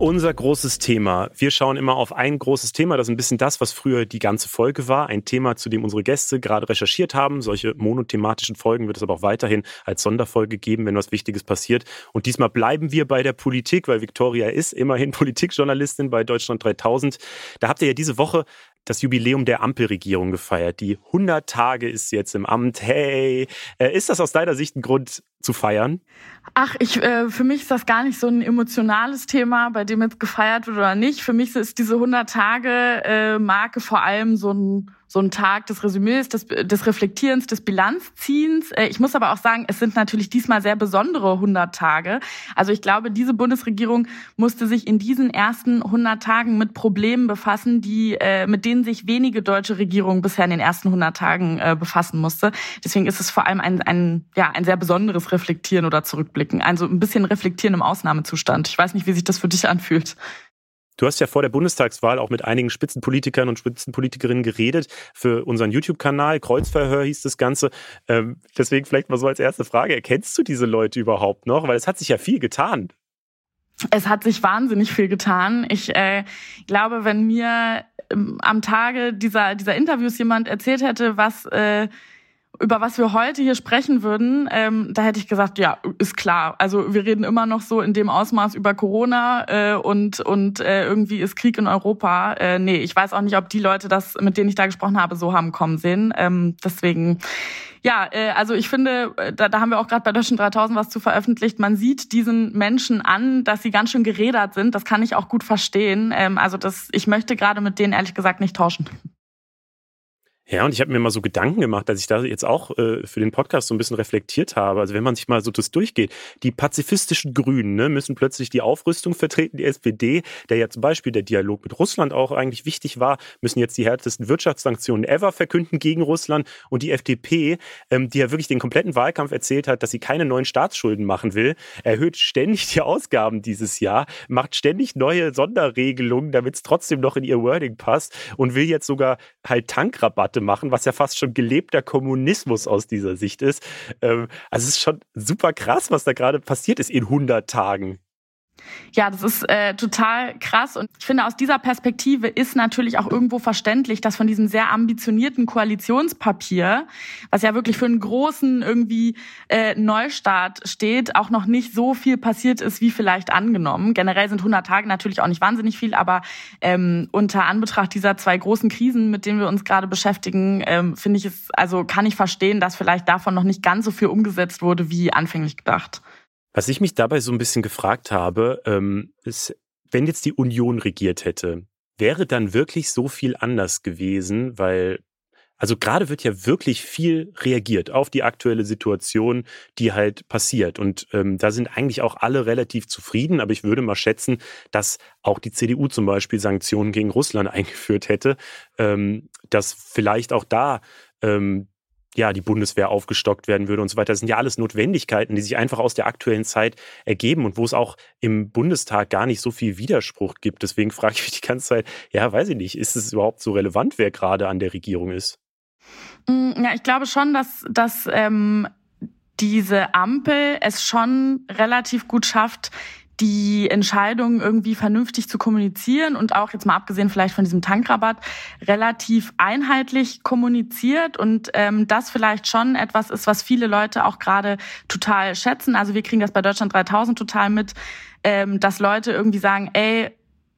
Unser großes Thema. Wir schauen immer auf ein großes Thema. Das ist ein bisschen das, was früher die ganze Folge war. Ein Thema, zu dem unsere Gäste gerade recherchiert haben. Solche monothematischen Folgen wird es aber auch weiterhin als Sonderfolge geben, wenn was Wichtiges passiert. Und diesmal bleiben wir bei der Politik, weil Victoria ist immerhin Politikjournalistin bei Deutschland 3000. Da habt ihr ja diese Woche das Jubiläum der Ampelregierung gefeiert. Die 100 Tage ist jetzt im Amt. Hey, äh, ist das aus deiner Sicht ein Grund zu feiern? Ach, ich, äh, für mich ist das gar nicht so ein emotionales Thema, bei dem jetzt gefeiert wird oder nicht. Für mich ist diese 100 Tage äh, Marke vor allem so ein so ein Tag des Resümees, des, des Reflektierens, des Bilanzziehens. Äh, ich muss aber auch sagen, es sind natürlich diesmal sehr besondere 100 Tage. Also ich glaube, diese Bundesregierung musste sich in diesen ersten 100 Tagen mit Problemen befassen, die äh, mit denen sich wenige deutsche Regierungen bisher in den ersten 100 Tagen äh, befassen musste. Deswegen ist es vor allem ein, ein, ja, ein sehr besonderes Reflektieren oder Zurückblicken. Also ein bisschen Reflektieren im Ausnahmezustand. Ich weiß nicht, wie sich das für dich anfühlt. Du hast ja vor der Bundestagswahl auch mit einigen Spitzenpolitikern und Spitzenpolitikerinnen geredet für unseren YouTube-Kanal. Kreuzverhör hieß das Ganze. Ähm, deswegen vielleicht mal so als erste Frage: Erkennst du diese Leute überhaupt noch? Weil es hat sich ja viel getan. Es hat sich wahnsinnig viel getan. Ich äh, glaube, wenn mir ähm, am Tage dieser, dieser Interviews jemand erzählt hätte, was äh, über was wir heute hier sprechen würden, ähm, da hätte ich gesagt, ja, ist klar. Also wir reden immer noch so in dem Ausmaß über Corona äh, und und äh, irgendwie ist Krieg in Europa. Äh, nee, ich weiß auch nicht, ob die Leute das, mit denen ich da gesprochen habe, so haben kommen sehen. Ähm, deswegen, ja, äh, also ich finde, äh, da, da haben wir auch gerade bei Deutschen 3000 was zu veröffentlicht. Man sieht diesen Menschen an, dass sie ganz schön gerädert sind. Das kann ich auch gut verstehen. Ähm, also das, ich möchte gerade mit denen ehrlich gesagt nicht tauschen. Ja, und ich habe mir mal so Gedanken gemacht, dass ich da jetzt auch äh, für den Podcast so ein bisschen reflektiert habe. Also wenn man sich mal so das durchgeht, die pazifistischen Grünen ne, müssen plötzlich die Aufrüstung vertreten, die SPD, der ja zum Beispiel der Dialog mit Russland auch eigentlich wichtig war, müssen jetzt die härtesten Wirtschaftssanktionen ever verkünden gegen Russland. Und die FDP, ähm, die ja wirklich den kompletten Wahlkampf erzählt hat, dass sie keine neuen Staatsschulden machen will, erhöht ständig die Ausgaben dieses Jahr, macht ständig neue Sonderregelungen, damit es trotzdem noch in ihr Wording passt und will jetzt sogar halt Tankrabatte Monate machen, was ja fast schon gelebter Kommunismus aus dieser Sicht ist. Ähm, also es ist schon super krass, was da gerade passiert ist in 100 Tagen. Ja, das ist äh, total krass. Und ich finde, aus dieser Perspektive ist natürlich auch irgendwo verständlich, dass von diesem sehr ambitionierten Koalitionspapier, was ja wirklich für einen großen irgendwie äh, Neustart steht, auch noch nicht so viel passiert ist, wie vielleicht angenommen. Generell sind 100 Tage natürlich auch nicht wahnsinnig viel, aber ähm, unter Anbetracht dieser zwei großen Krisen, mit denen wir uns gerade beschäftigen, ähm, finde ich es, also kann ich verstehen, dass vielleicht davon noch nicht ganz so viel umgesetzt wurde, wie anfänglich gedacht. Was ich mich dabei so ein bisschen gefragt habe, ähm, ist, wenn jetzt die Union regiert hätte, wäre dann wirklich so viel anders gewesen, weil also gerade wird ja wirklich viel reagiert auf die aktuelle Situation, die halt passiert. Und ähm, da sind eigentlich auch alle relativ zufrieden. Aber ich würde mal schätzen, dass auch die CDU zum Beispiel Sanktionen gegen Russland eingeführt hätte, ähm, dass vielleicht auch da ähm, ja, die Bundeswehr aufgestockt werden würde und so weiter. Das sind ja alles Notwendigkeiten, die sich einfach aus der aktuellen Zeit ergeben und wo es auch im Bundestag gar nicht so viel Widerspruch gibt. Deswegen frage ich mich die ganze Zeit, ja, weiß ich nicht, ist es überhaupt so relevant, wer gerade an der Regierung ist? Mm, ja, ich glaube schon, dass, dass ähm, diese Ampel es schon relativ gut schafft, die Entscheidung irgendwie vernünftig zu kommunizieren und auch jetzt mal abgesehen vielleicht von diesem Tankrabatt relativ einheitlich kommuniziert und ähm, das vielleicht schon etwas ist, was viele Leute auch gerade total schätzen. Also wir kriegen das bei Deutschland 3000 total mit, ähm, dass Leute irgendwie sagen, ey,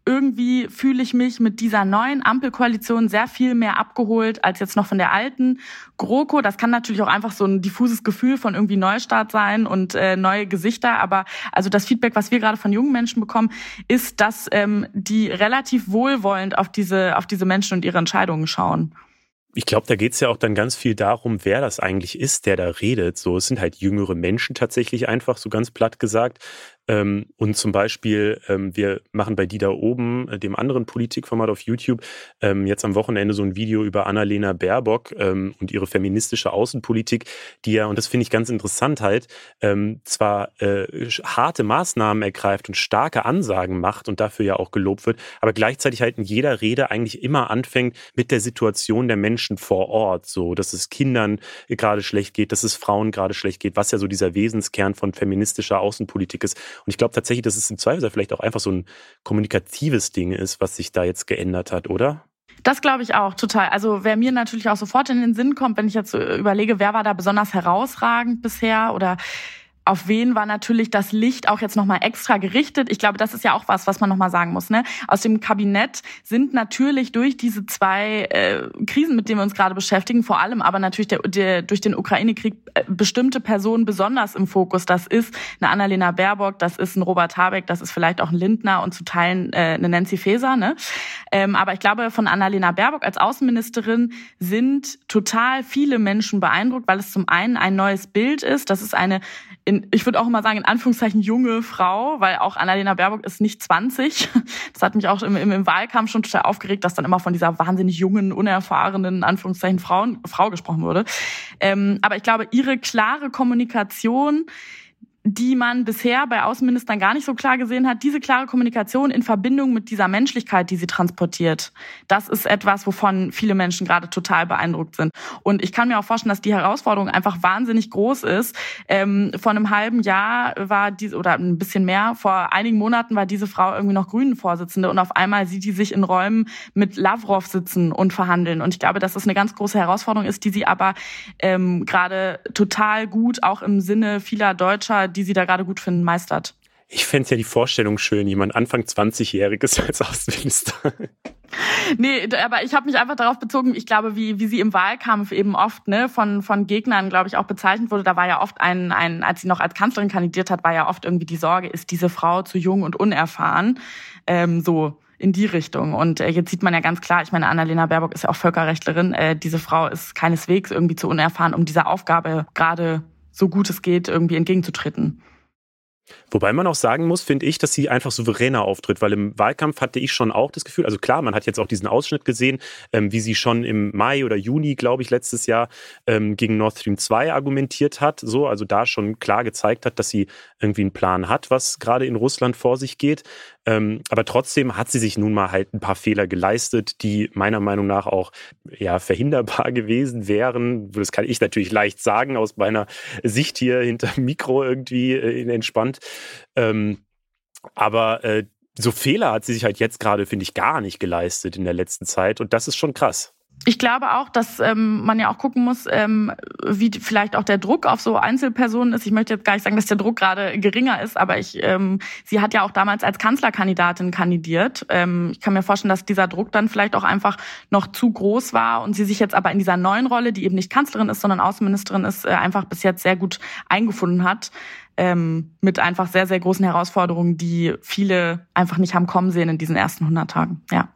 irgendwie fühle ich mich mit dieser neuen Ampelkoalition sehr viel mehr abgeholt als jetzt noch von der alten GroKo. Das kann natürlich auch einfach so ein diffuses Gefühl von irgendwie Neustart sein und äh, neue Gesichter. Aber also das Feedback, was wir gerade von jungen Menschen bekommen, ist, dass ähm, die relativ wohlwollend auf diese, auf diese Menschen und ihre Entscheidungen schauen. Ich glaube, da geht es ja auch dann ganz viel darum, wer das eigentlich ist, der da redet. So, es sind halt jüngere Menschen tatsächlich einfach, so ganz platt gesagt. Ähm, und zum Beispiel, ähm, wir machen bei die da oben, äh, dem anderen Politikformat auf YouTube, ähm, jetzt am Wochenende so ein Video über Annalena Baerbock und ihre feministische Außenpolitik, die ja, und das finde ich ganz interessant halt, zwar äh, harte Maßnahmen ergreift und starke Ansagen macht und dafür ja auch gelobt wird, aber gleichzeitig halt in jeder Rede eigentlich immer anfängt mit der Situation der Menschen vor Ort, so, dass es Kindern gerade schlecht geht, dass es Frauen gerade schlecht geht, was ja so dieser Wesenskern von feministischer Außenpolitik ist. Und ich glaube tatsächlich, dass es im Zweifel vielleicht auch einfach so ein kommunikatives Ding ist, was sich da jetzt geändert hat, oder? Das glaube ich auch total. Also wer mir natürlich auch sofort in den Sinn kommt, wenn ich jetzt überlege, wer war da besonders herausragend bisher oder auf wen war natürlich das Licht auch jetzt nochmal extra gerichtet. Ich glaube, das ist ja auch was, was man nochmal sagen muss. Ne? Aus dem Kabinett sind natürlich durch diese zwei äh, Krisen, mit denen wir uns gerade beschäftigen, vor allem aber natürlich der, der, durch den Ukraine-Krieg äh, bestimmte Personen besonders im Fokus. Das ist eine Annalena Baerbock, das ist ein Robert Habeck, das ist vielleicht auch ein Lindner und zu Teilen äh, eine Nancy Faeser. Ne? Ähm, aber ich glaube, von Annalena Baerbock als Außenministerin sind total viele Menschen beeindruckt, weil es zum einen ein neues Bild ist. Das ist eine, in, ich würde auch immer sagen, in Anführungszeichen junge Frau, weil auch Annalena Baerbock ist nicht 20. Das hat mich auch im, im, im Wahlkampf schon total aufgeregt, dass dann immer von dieser wahnsinnig jungen, unerfahrenen, in Anführungszeichen Frauen, Frau gesprochen wurde. Ähm, aber ich glaube, ihre klare Kommunikation, die man bisher bei Außenministern gar nicht so klar gesehen hat, diese klare Kommunikation in Verbindung mit dieser Menschlichkeit, die sie transportiert, das ist etwas, wovon viele Menschen gerade total beeindruckt sind. Und ich kann mir auch vorstellen, dass die Herausforderung einfach wahnsinnig groß ist. Ähm, vor einem halben Jahr war diese, oder ein bisschen mehr, vor einigen Monaten war diese Frau irgendwie noch Grünen-Vorsitzende und auf einmal sieht die sich in Räumen mit Lavrov sitzen und verhandeln. Und ich glaube, dass das eine ganz große Herausforderung ist, die sie aber ähm, gerade total gut, auch im Sinne vieler Deutscher, die sie da gerade gut finden, meistert. Ich fände ja die Vorstellung schön, jemand Anfang 20-Jähriges als Außenminister. Nee, aber ich habe mich einfach darauf bezogen, ich glaube, wie, wie sie im Wahlkampf eben oft ne, von, von Gegnern, glaube ich, auch bezeichnet wurde. Da war ja oft ein, ein, als sie noch als Kanzlerin kandidiert hat, war ja oft irgendwie die Sorge, ist diese Frau zu jung und unerfahren? Ähm, so in die Richtung. Und äh, jetzt sieht man ja ganz klar, ich meine, Annalena Baerbock ist ja auch Völkerrechtlerin, äh, diese Frau ist keineswegs irgendwie zu unerfahren, um dieser Aufgabe gerade so gut es geht, irgendwie entgegenzutreten. Wobei man auch sagen muss, finde ich, dass sie einfach souveräner auftritt, weil im Wahlkampf hatte ich schon auch das Gefühl, also klar, man hat jetzt auch diesen Ausschnitt gesehen, ähm, wie sie schon im Mai oder Juni, glaube ich, letztes Jahr ähm, gegen Nord Stream 2 argumentiert hat, so, also da schon klar gezeigt hat, dass sie irgendwie einen Plan hat, was gerade in Russland vor sich geht. Ähm, aber trotzdem hat sie sich nun mal halt ein paar Fehler geleistet, die meiner Meinung nach auch ja, verhinderbar gewesen wären. Das kann ich natürlich leicht sagen aus meiner Sicht hier hinter Mikro irgendwie äh, entspannt. Ähm, aber äh, so Fehler hat sie sich halt jetzt gerade, finde ich, gar nicht geleistet in der letzten Zeit. Und das ist schon krass. Ich glaube auch, dass ähm, man ja auch gucken muss, ähm, wie vielleicht auch der Druck auf so Einzelpersonen ist. Ich möchte jetzt gar nicht sagen, dass der Druck gerade geringer ist, aber ich, ähm, sie hat ja auch damals als Kanzlerkandidatin kandidiert. Ähm, ich kann mir vorstellen, dass dieser Druck dann vielleicht auch einfach noch zu groß war und sie sich jetzt aber in dieser neuen Rolle, die eben nicht Kanzlerin ist, sondern Außenministerin ist, äh, einfach bis jetzt sehr gut eingefunden hat. Ähm, mit einfach sehr, sehr großen Herausforderungen, die viele einfach nicht haben kommen sehen in diesen ersten 100 Tagen. Ja.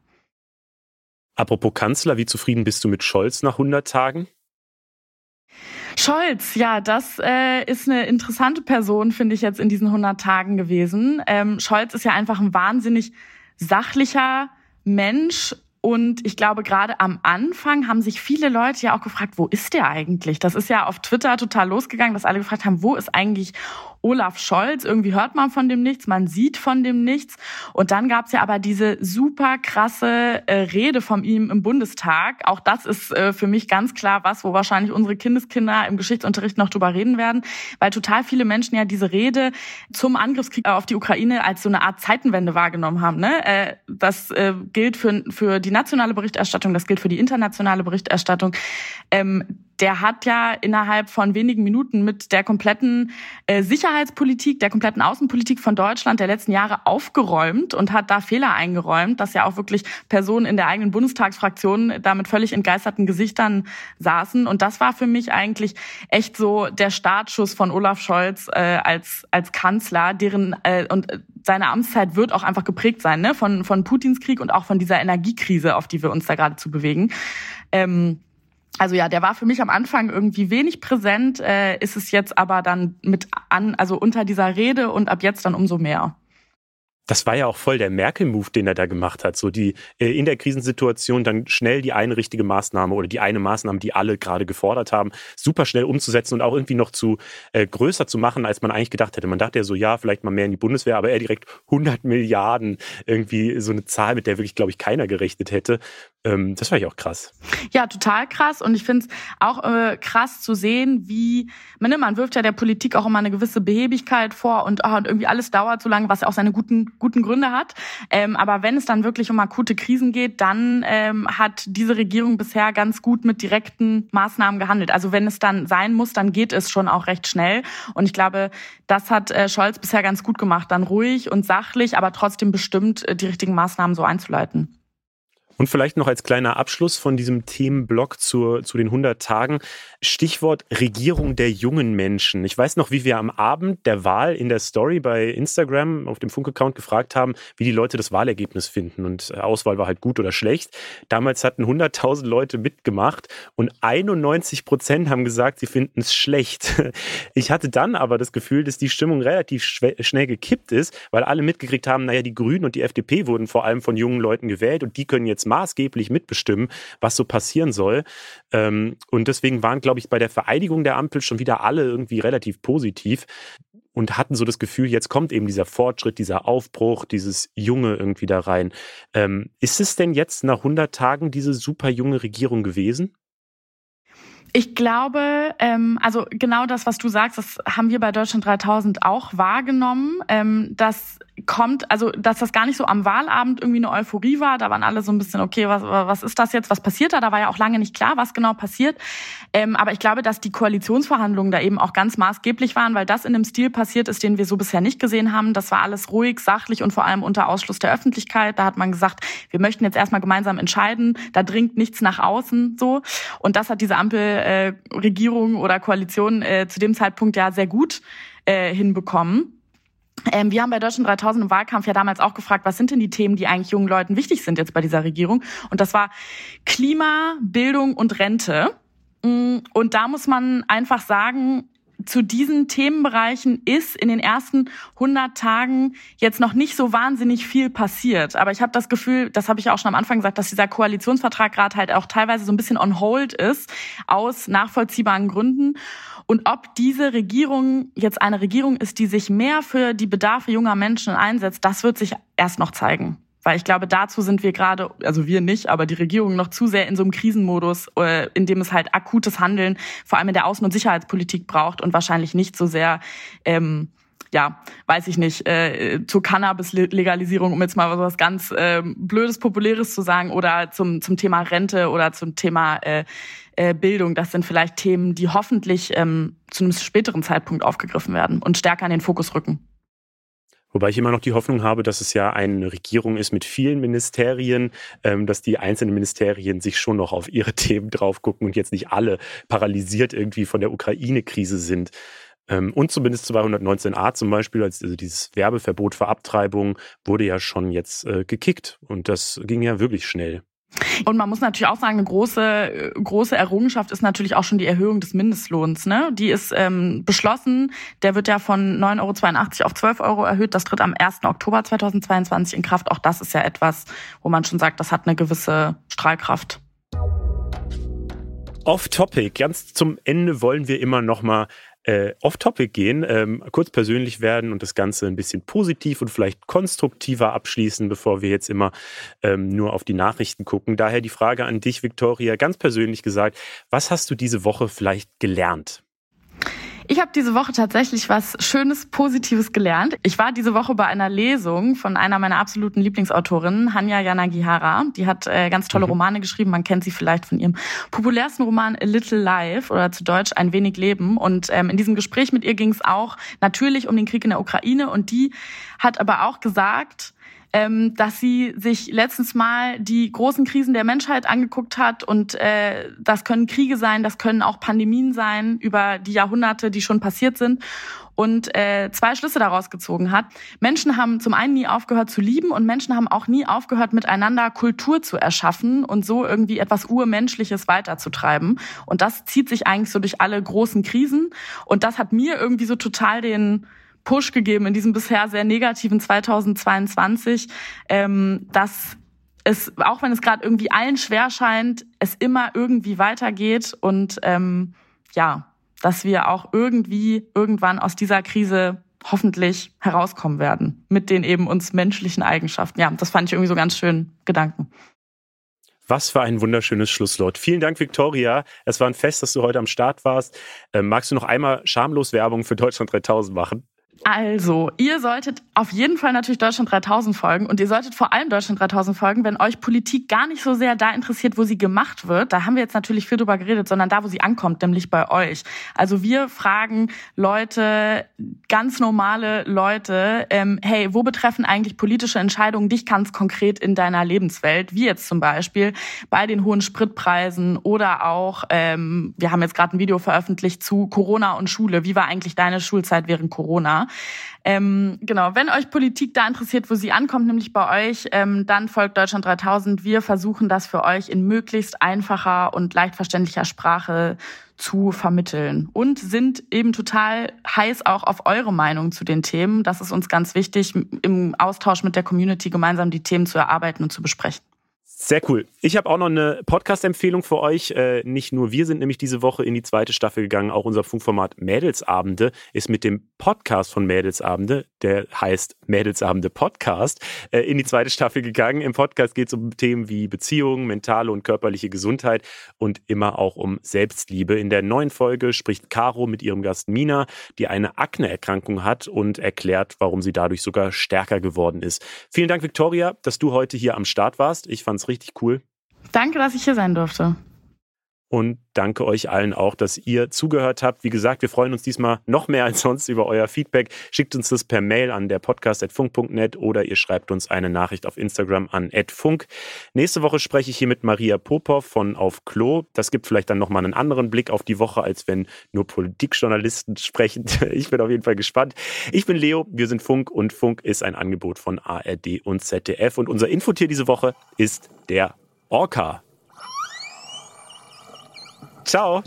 Apropos Kanzler, wie zufrieden bist du mit Scholz nach 100 Tagen? Scholz, ja, das äh, ist eine interessante Person, finde ich jetzt in diesen 100 Tagen gewesen. Ähm, Scholz ist ja einfach ein wahnsinnig sachlicher Mensch und ich glaube, gerade am Anfang haben sich viele Leute ja auch gefragt, wo ist der eigentlich? Das ist ja auf Twitter total losgegangen, dass alle gefragt haben, wo ist eigentlich Olaf Scholz? Irgendwie hört man von dem nichts, man sieht von dem nichts. Und dann gab's ja aber diese super krasse äh, Rede von ihm im Bundestag. Auch das ist äh, für mich ganz klar was, wo wahrscheinlich unsere Kindeskinder im Geschichtsunterricht noch drüber reden werden, weil total viele Menschen ja diese Rede zum Angriffskrieg auf die Ukraine als so eine Art Zeitenwende wahrgenommen haben. Ne? Äh, das äh, gilt für, für die nationale Berichterstattung, das gilt für die internationale Berichterstattung. Ähm, der hat ja innerhalb von wenigen Minuten mit der kompletten äh, Sicherheitspolitik, der kompletten Außenpolitik von Deutschland der letzten Jahre aufgeräumt und hat da Fehler eingeräumt, dass ja auch wirklich Personen in der eigenen Bundestagsfraktion da mit völlig entgeisterten Gesichtern saßen. Und das war für mich eigentlich echt so der Startschuss von Olaf Scholz äh, als, als Kanzler, deren äh, und seine Amtszeit wird auch einfach geprägt sein, ne? Von, von Putins Krieg und auch von dieser Energiekrise, auf die wir uns da gerade zu bewegen. Ähm, also ja, der war für mich am Anfang irgendwie wenig präsent, äh, ist es jetzt aber dann mit an, also unter dieser Rede und ab jetzt dann umso mehr. Das war ja auch voll der Merkel-Move, den er da gemacht hat. So die äh, in der Krisensituation dann schnell die eine richtige Maßnahme oder die eine Maßnahme, die alle gerade gefordert haben, super schnell umzusetzen und auch irgendwie noch zu äh, größer zu machen, als man eigentlich gedacht hätte. Man dachte ja so, ja, vielleicht mal mehr in die Bundeswehr, aber er direkt 100 Milliarden irgendwie so eine Zahl, mit der wirklich, glaube ich, keiner gerechnet hätte. Ähm, das war ich auch krass. Ja, total krass. Und ich finde es auch äh, krass zu sehen, wie, man, ne, man wirft ja der Politik auch immer eine gewisse Behebigkeit vor und, oh, und irgendwie alles dauert so lange, was ja auch seine guten guten Gründe hat. Ähm, aber wenn es dann wirklich um akute Krisen geht, dann ähm, hat diese Regierung bisher ganz gut mit direkten Maßnahmen gehandelt. Also wenn es dann sein muss, dann geht es schon auch recht schnell. Und ich glaube, das hat äh, Scholz bisher ganz gut gemacht, dann ruhig und sachlich, aber trotzdem bestimmt äh, die richtigen Maßnahmen so einzuleiten. Und vielleicht noch als kleiner Abschluss von diesem Themenblock zu, zu den 100 Tagen. Stichwort Regierung der jungen Menschen. Ich weiß noch, wie wir am Abend der Wahl in der Story bei Instagram auf dem Funk-Account gefragt haben, wie die Leute das Wahlergebnis finden. Und äh, Auswahl war halt gut oder schlecht. Damals hatten 100.000 Leute mitgemacht und 91 Prozent haben gesagt, sie finden es schlecht. Ich hatte dann aber das Gefühl, dass die Stimmung relativ schnell gekippt ist, weil alle mitgekriegt haben, naja, die Grünen und die FDP wurden vor allem von jungen Leuten gewählt und die können jetzt maßgeblich mitbestimmen, was so passieren soll. Ähm, und deswegen waren, glaube ich, bei der Vereidigung der Ampel schon wieder alle irgendwie relativ positiv und hatten so das Gefühl, jetzt kommt eben dieser Fortschritt, dieser Aufbruch, dieses Junge irgendwie da rein. Ähm, ist es denn jetzt nach 100 Tagen diese super junge Regierung gewesen? Ich glaube, ähm, also genau das, was du sagst, das haben wir bei Deutschland 3000 auch wahrgenommen, ähm, dass kommt, also dass das gar nicht so am Wahlabend irgendwie eine Euphorie war. Da waren alle so ein bisschen, okay, was, was ist das jetzt? Was passiert da? Da war ja auch lange nicht klar, was genau passiert. Ähm, aber ich glaube, dass die Koalitionsverhandlungen da eben auch ganz maßgeblich waren, weil das in einem Stil passiert ist, den wir so bisher nicht gesehen haben. Das war alles ruhig, sachlich und vor allem unter Ausschluss der Öffentlichkeit. Da hat man gesagt, wir möchten jetzt erstmal gemeinsam entscheiden. Da dringt nichts nach außen so. Und das hat diese Ampel äh, Regierung oder Koalition äh, zu dem Zeitpunkt ja sehr gut äh, hinbekommen. Ähm, wir haben bei Deutschland 3000 im Wahlkampf ja damals auch gefragt, was sind denn die Themen, die eigentlich jungen Leuten wichtig sind jetzt bei dieser Regierung? Und das war Klima, Bildung und Rente. Mm, und da muss man einfach sagen, zu diesen Themenbereichen ist in den ersten 100 Tagen jetzt noch nicht so wahnsinnig viel passiert. Aber ich habe das Gefühl, das habe ich auch schon am Anfang gesagt, dass dieser Koalitionsvertrag gerade halt auch teilweise so ein bisschen on hold ist, aus nachvollziehbaren Gründen. Und ob diese Regierung jetzt eine Regierung ist, die sich mehr für die Bedarfe junger Menschen einsetzt, das wird sich erst noch zeigen. Weil ich glaube, dazu sind wir gerade, also wir nicht, aber die Regierung noch zu sehr in so einem Krisenmodus, äh, in dem es halt akutes Handeln, vor allem in der Außen- und Sicherheitspolitik braucht und wahrscheinlich nicht so sehr, ähm, ja, weiß ich nicht, äh, zur Cannabis-Legalisierung, um jetzt mal was ganz äh, Blödes, Populäres zu sagen, oder zum, zum Thema Rente oder zum Thema äh, äh, Bildung. Das sind vielleicht Themen, die hoffentlich ähm, zu einem späteren Zeitpunkt aufgegriffen werden und stärker in den Fokus rücken. Wobei ich immer noch die Hoffnung habe, dass es ja eine Regierung ist mit vielen Ministerien, ähm, dass die einzelnen Ministerien sich schon noch auf ihre Themen drauf gucken und jetzt nicht alle paralysiert irgendwie von der Ukraine-Krise sind. Ähm, und zumindest 219a zum Beispiel, also dieses Werbeverbot für Abtreibung, wurde ja schon jetzt äh, gekickt. Und das ging ja wirklich schnell. Und man muss natürlich auch sagen, eine große, große Errungenschaft ist natürlich auch schon die Erhöhung des Mindestlohns. Ne? Die ist ähm, beschlossen. Der wird ja von 9,82 Euro auf 12 Euro erhöht. Das tritt am 1. Oktober 2022 in Kraft. Auch das ist ja etwas, wo man schon sagt, das hat eine gewisse Strahlkraft. Off-Topic. Ganz zum Ende wollen wir immer noch mal äh, off-topic gehen, ähm, kurz persönlich werden und das Ganze ein bisschen positiv und vielleicht konstruktiver abschließen, bevor wir jetzt immer ähm, nur auf die Nachrichten gucken. Daher die Frage an dich, Victoria, ganz persönlich gesagt, was hast du diese Woche vielleicht gelernt? Ich habe diese Woche tatsächlich was Schönes, Positives gelernt. Ich war diese Woche bei einer Lesung von einer meiner absoluten Lieblingsautorinnen, Hanya Yanagihara. Die hat äh, ganz tolle mhm. Romane geschrieben. Man kennt sie vielleicht von ihrem populärsten Roman A Little Life oder zu Deutsch Ein wenig Leben. Und ähm, in diesem Gespräch mit ihr ging es auch natürlich um den Krieg in der Ukraine. Und die hat aber auch gesagt, ähm, dass sie sich letztens mal die großen Krisen der Menschheit angeguckt hat und äh, das können Kriege sein, das können auch Pandemien sein über die Jahrhunderte, die schon passiert sind und äh, zwei Schlüsse daraus gezogen hat. Menschen haben zum einen nie aufgehört zu lieben und Menschen haben auch nie aufgehört, miteinander Kultur zu erschaffen und so irgendwie etwas Urmenschliches weiterzutreiben. Und das zieht sich eigentlich so durch alle großen Krisen. Und das hat mir irgendwie so total den Push gegeben in diesem bisher sehr negativen 2022, ähm, dass es, auch wenn es gerade irgendwie allen schwer scheint, es immer irgendwie weitergeht und ähm, ja, dass wir auch irgendwie irgendwann aus dieser Krise hoffentlich herauskommen werden mit den eben uns menschlichen Eigenschaften. Ja, das fand ich irgendwie so ganz schön Gedanken. Was für ein wunderschönes Schlusswort. Vielen Dank, Victoria. Es war ein Fest, dass du heute am Start warst. Ähm, magst du noch einmal schamlos Werbung für Deutschland 3000 machen? Also, ihr solltet auf jeden Fall natürlich Deutschland 3000 folgen und ihr solltet vor allem Deutschland 3000 folgen, wenn euch Politik gar nicht so sehr da interessiert, wo sie gemacht wird. Da haben wir jetzt natürlich viel drüber geredet, sondern da, wo sie ankommt, nämlich bei euch. Also wir fragen Leute, ganz normale Leute, ähm, hey, wo betreffen eigentlich politische Entscheidungen dich ganz konkret in deiner Lebenswelt? Wie jetzt zum Beispiel bei den hohen Spritpreisen oder auch, ähm, wir haben jetzt gerade ein Video veröffentlicht zu Corona und Schule. Wie war eigentlich deine Schulzeit während Corona? Ähm, genau, wenn euch Politik da interessiert, wo sie ankommt, nämlich bei euch, ähm, dann folgt Deutschland 3000. Wir versuchen das für euch in möglichst einfacher und leicht verständlicher Sprache zu vermitteln und sind eben total heiß auch auf eure Meinung zu den Themen. Das ist uns ganz wichtig, im Austausch mit der Community gemeinsam die Themen zu erarbeiten und zu besprechen. Sehr cool. Ich habe auch noch eine Podcast-Empfehlung für euch. Äh, nicht nur wir sind nämlich diese Woche in die zweite Staffel gegangen, auch unser Funkformat Mädelsabende ist mit dem Podcast von Mädelsabende, der heißt Mädelsabende Podcast, äh, in die zweite Staffel gegangen. Im Podcast geht es um Themen wie Beziehungen, mentale und körperliche Gesundheit und immer auch um Selbstliebe. In der neuen Folge spricht Caro mit ihrem Gast Mina, die eine Akne-Erkrankung hat und erklärt, warum sie dadurch sogar stärker geworden ist. Vielen Dank, Victoria, dass du heute hier am Start warst. Ich fand es richtig cool. Danke, dass ich hier sein durfte. Und danke euch allen auch, dass ihr zugehört habt. Wie gesagt, wir freuen uns diesmal noch mehr als sonst über euer Feedback. Schickt uns das per Mail an der podcast.funk.net oder ihr schreibt uns eine Nachricht auf Instagram an @funk. Nächste Woche spreche ich hier mit Maria Popov von Auf Klo. Das gibt vielleicht dann nochmal einen anderen Blick auf die Woche, als wenn nur Politikjournalisten sprechen. Ich bin auf jeden Fall gespannt. Ich bin Leo, wir sind Funk und Funk ist ein Angebot von ARD und ZDF. Und unser Infotier diese Woche ist der Orca. Ciao.